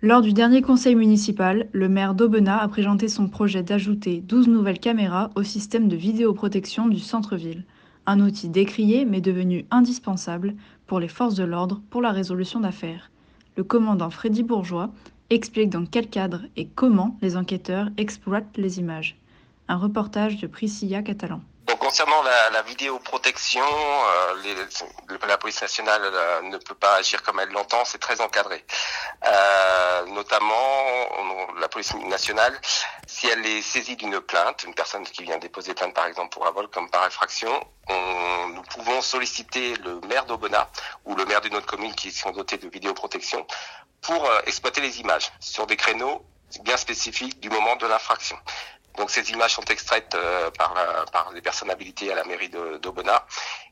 Lors du dernier conseil municipal, le maire d'Aubenas a présenté son projet d'ajouter 12 nouvelles caméras au système de vidéoprotection du centre-ville. Un outil décrié mais devenu indispensable pour les forces de l'ordre pour la résolution d'affaires. Le commandant Freddy Bourgeois explique dans quel cadre et comment les enquêteurs exploitent les images. Un reportage de Priscilla Catalan. Concernant la, vidéoprotection, euh, la police nationale euh, ne peut pas agir comme elle l'entend, c'est très encadré. Euh, notamment, la police nationale, si elle est saisie d'une plainte, une personne qui vient déposer plainte par exemple pour un vol comme par infraction, on, nous pouvons solliciter le maire d'Aubenas ou le maire d'une autre commune qui sont dotés de vidéoprotection pour exploiter les images sur des créneaux bien spécifiques du moment de l'infraction. Donc ces images sont extraites euh, par, les personnes habilitées à la mairie d'Aubenas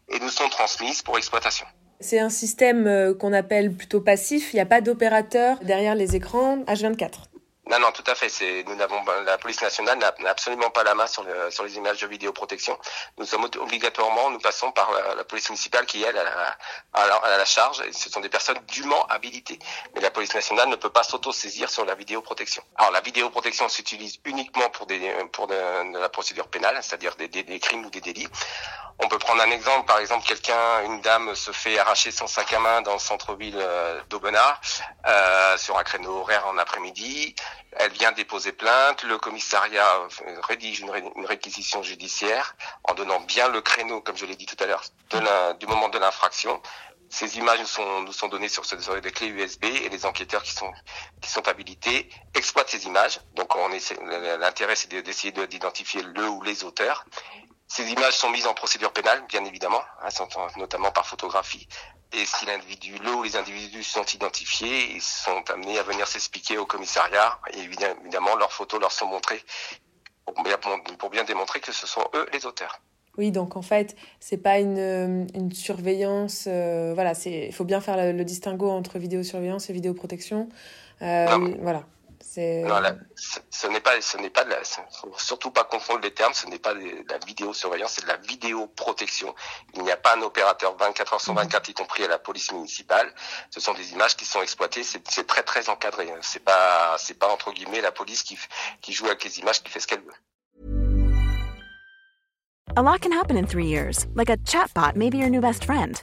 et nous sont transmises pour exploitation. C'est un système euh, qu'on appelle plutôt passif, il n'y a pas d'opérateur derrière les écrans H24. Non, non, tout à fait. Nous n'avons la police nationale n'a absolument pas la main sur, sur les images de vidéoprotection. Nous sommes obligatoirement, nous passons par la, police municipale qui elle a la, charge. Ce sont des personnes dûment habilitées. Mais la police nationale ne peut pas s'auto-saisir sur la vidéoprotection. Alors la vidéoprotection s'utilise uniquement pour des pour la procédure pénale, c'est-à-dire des crimes ou des délits. On peut prendre un exemple, par exemple, quelqu'un, une dame se fait arracher son sac à main dans le centre-ville euh, d'Aubenas euh, sur un créneau horaire en après-midi. Elle vient déposer plainte, le commissariat euh, rédige une, réquisition judiciaire en donnant bien le créneau, comme je l'ai dit tout à l'heure, du moment de l'infraction. Ces images nous sont, données sur, sur des clés USB et les enquêteurs qui sont, qui sont habilités exploitent ces images. Donc l'intérêt c'est d'essayer d'identifier le ou les auteurs ces images sont mises en procédure pénale, bien évidemment, hein, notamment par photographie. Et si l'individu, le ou les individus sont identifiés, ils sont amenés à venir s'expliquer au commissariat. Et évidemment, leurs photos leur sont montrées pour bien, pour bien démontrer que ce sont eux les auteurs. Oui, donc en fait, c'est pas une, une surveillance. Euh, voilà, c'est il faut bien faire le, distinguo entre vidéosurveillance et vidéoprotection. Euh, voilà. Non, ce n'est pas, ce n'est pas, de la, surtout pas confondre les termes. Ce n'est pas de la vidéosurveillance, c'est de la vidéoprotection. Il n'y a pas un opérateur 24 heures sur 24, y compris à la police municipale. Ce sont des images qui sont exploitées. C'est très très encadré. C'est pas, c'est pas entre guillemets la police qui qui joue avec les images, qui fait ce qu'elle veut. A lot can happen in three years, like a chatbot may be your new best friend.